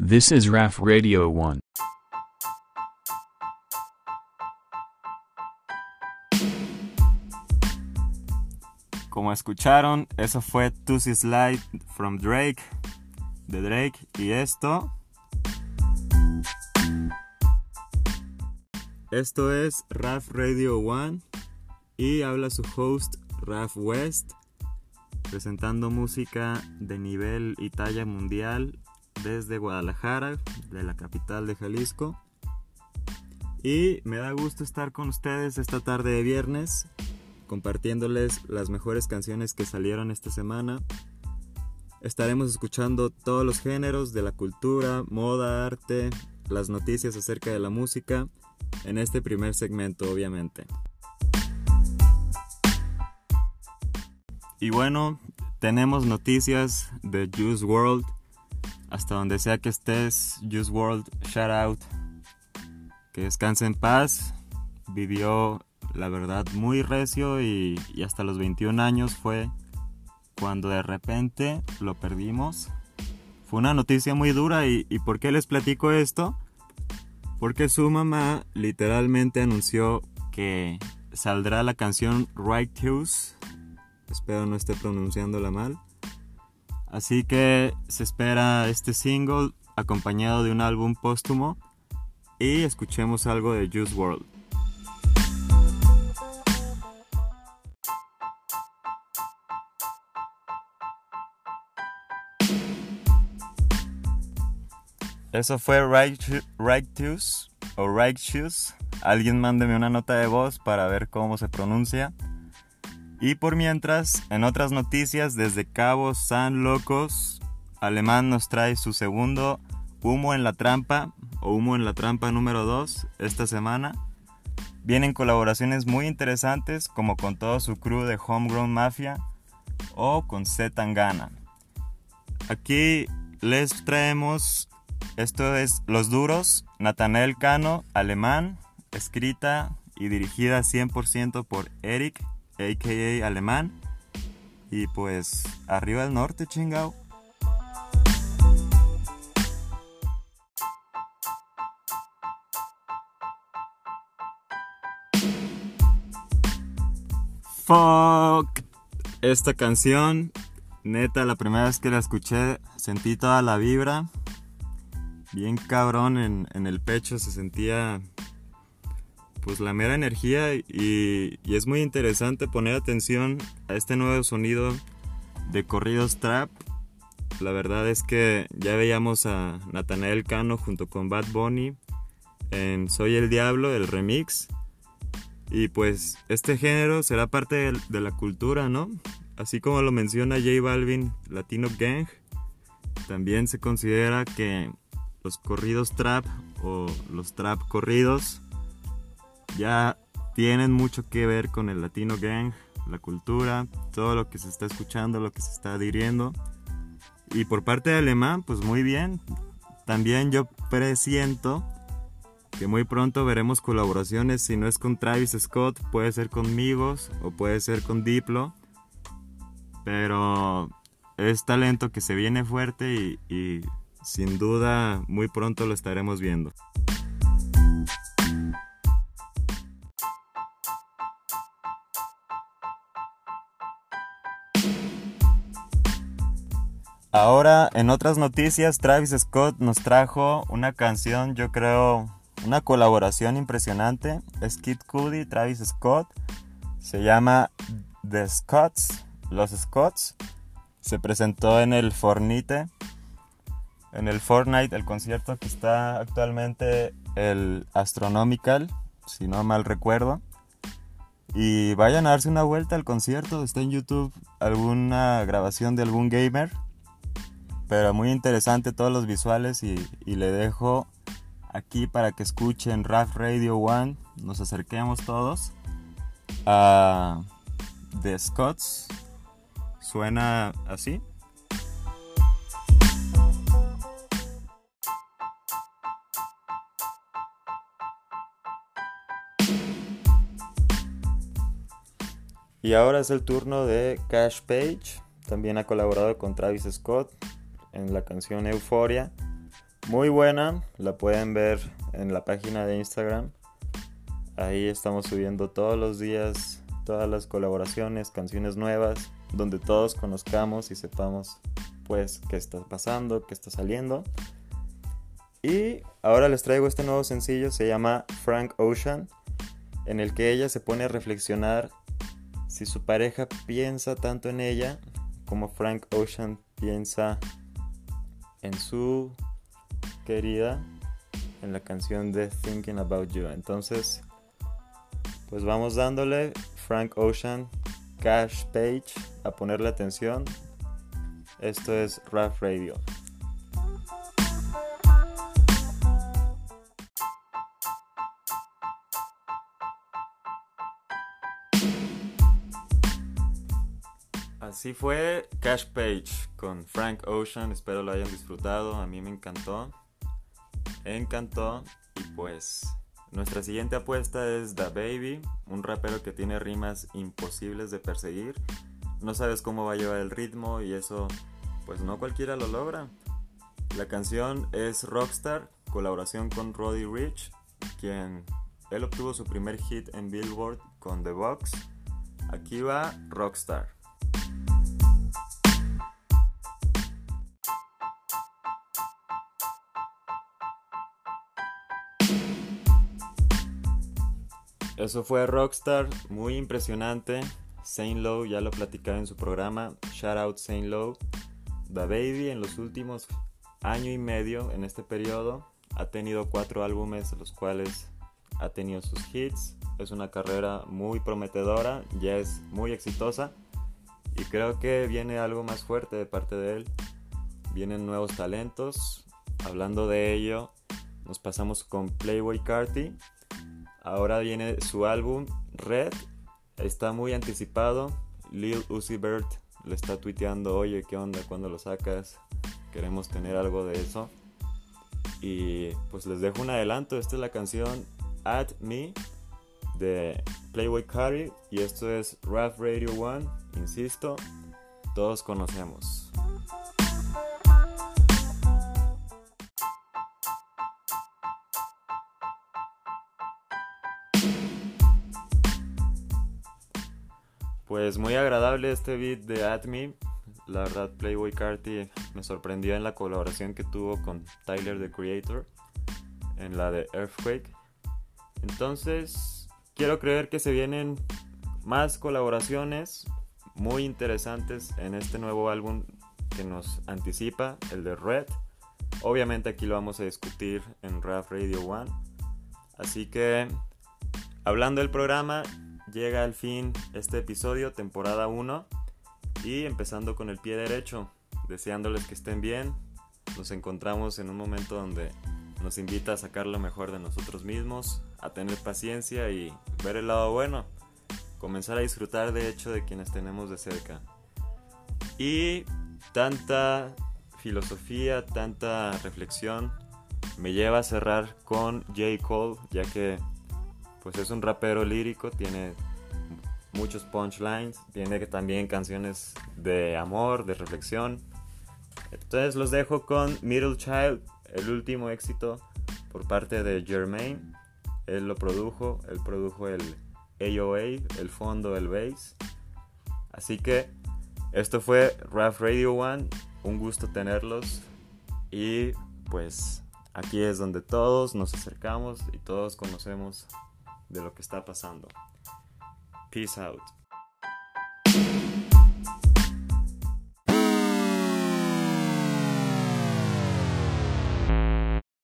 This is RAF Radio 1. Como escucharon, eso fue Tusi Slide from Drake, de Drake, y esto. Esto es RAF Radio 1 y habla su host Raf West, presentando música de nivel y talla mundial desde Guadalajara, de la capital de Jalisco. Y me da gusto estar con ustedes esta tarde de viernes, compartiéndoles las mejores canciones que salieron esta semana. Estaremos escuchando todos los géneros de la cultura, moda, arte, las noticias acerca de la música en este primer segmento, obviamente. Y bueno, tenemos noticias de Juice World. Hasta donde sea que estés, Juice World, shout out. Que descanse en paz. Vivió, la verdad, muy recio y, hasta los 21 años fue cuando de repente lo perdimos. Fue una noticia muy dura y, ¿por qué les platico esto? Porque su mamá literalmente anunció que saldrá la canción Righteous Espero no esté pronunciándola mal. Así que se espera este single acompañado de un álbum póstumo y escuchemos algo de Juice World. Eso fue Righteous o Righteous. Alguien mándeme una nota de voz para ver cómo se pronuncia. Y por mientras, en otras noticias desde Cabo San Locos, Alemán nos trae su segundo Humo en la Trampa o Humo en la Trampa número 2 esta semana. Vienen colaboraciones muy interesantes como con todo su crew de Homegrown Mafia o con Z Tangana. Aquí les traemos, esto es Los Duros, Nathanael Cano, alemán, escrita y dirigida 100% por Eric a.k.a. Alemán. Y pues arriba del norte, chingao. Fuck. Esta canción, neta, la primera vez que la escuché, sentí toda la vibra. Bien cabrón en, en el pecho, se sentía pues la mera energía y, es muy interesante poner atención a este nuevo sonido de corridos trap. La verdad es que ya veíamos a Nathanael Cano junto con Bad Bunny en Soy el Diablo, el remix. Y pues este género será parte de, de la cultura, ¿no? Así como lo menciona J Balvin, Latino Gang, también se considera que los corridos trap o los trap corridos ya tienen mucho que ver con el latino gang, la cultura, todo lo que se está escuchando, lo que se está diriendo. Y por parte de alemán, pues muy bien. También yo presiento que muy pronto veremos colaboraciones, si no es con Travis Scott, puede ser conmigo o puede ser con Diplo. Pero es talento que se viene fuerte y, y sin duda muy pronto lo estaremos viendo. Ahora, en otras noticias, Travis Scott nos trajo una canción, yo creo, una colaboración impresionante. Es Kid Cudi, Travis Scott. Se llama The Scotts, Los Scotts. Se presentó en el Fornite, en el Fortnite, el concierto que está actualmente el Astronomical, si no mal recuerdo. Y vayan a darse una vuelta al concierto, está en YouTube alguna grabación de algún gamer pero muy interesante todos los visuales y, le dejo aquí para que escuchen RAF Radio One, nos acerquemos todos a The Scots, suena así. Y ahora es el turno de Cash Page. También ha colaborado con Travis Scott en la canción Euforia. muy buena, la pueden ver en la página de Instagram. Ahí estamos subiendo todos los días todas las colaboraciones, canciones nuevas, donde todos conozcamos y sepamos pues qué está pasando, qué está saliendo. Y ahora les traigo este nuevo sencillo, se llama Frank Ocean, en el que ella se pone a reflexionar si su pareja piensa tanto en ella como Frank Ocean piensa en su querida en la canción de Thinking About You. Entonces, pues vamos dándole Frank Ocean, Cash Page, a ponerle atención. Esto es Rap Radio. Así fue Cash Page con Frank Ocean, espero lo hayan disfrutado, a mí me encantó, encantó y pues nuestra siguiente apuesta es Da Baby, un rapero que tiene rimas imposibles de perseguir, no sabes cómo va a llevar el ritmo y eso pues no cualquiera lo logra. La canción es Rockstar, colaboración con Roddy Rich, quien él obtuvo su primer hit en Billboard con The Box. Aquí va Rockstar. Eso fue Rockstar, muy impresionante. Saint Low ya lo platicaba en su programa. Shout out Saint Low. The Baby en los últimos año y medio en este periodo ha tenido cuatro álbumes, los cuales ha tenido sus hits. Es una carrera muy prometedora, ya es muy exitosa y creo que viene algo más fuerte de parte de él. Vienen nuevos talentos. Hablando de ello, nos pasamos con Playboy Carti Ahora viene su álbum Red. Está muy anticipado. Lil Uzi Vert le está tuiteando, oye, ¿qué onda? ¿Cuándo lo sacas? Queremos tener algo de eso. Y pues les dejo un adelanto. Esta es la canción At Me de Playboy Cardi. Y esto es Rap Radio One. Insisto, todos conocemos. Pues muy agradable este beat de At Me. La verdad, Playboy Carti me sorprendió en la colaboración que tuvo con Tyler the Creator en la de Earthquake. Entonces, quiero creer que se vienen más colaboraciones muy interesantes en este nuevo álbum que nos anticipa, el de Red. Obviamente aquí lo vamos a discutir en Rap Radio One. Así que, hablando del programa, llega al fin este episodio, temporada 1, y empezando con el pie derecho, deseándoles que estén bien. Nos encontramos en un momento donde nos invita a sacar lo mejor de nosotros mismos, a tener paciencia y ver el lado bueno, comenzar a disfrutar de hecho de quienes tenemos de cerca. Y tanta filosofía, tanta reflexión me lleva a cerrar con J. Cole, ya que pues es un rapero lírico, tiene muchos punchlines, tiene también canciones de amor, de reflexión. Entonces los dejo con Middle Child, el último éxito por parte de Jermaine. Él lo produjo, él produjo el AOA, el fondo, el bass. Así que esto fue Rap Radio One, un gusto tenerlos y pues aquí es donde todos nos acercamos y todos conocemos de lo que está pasando. Peace out.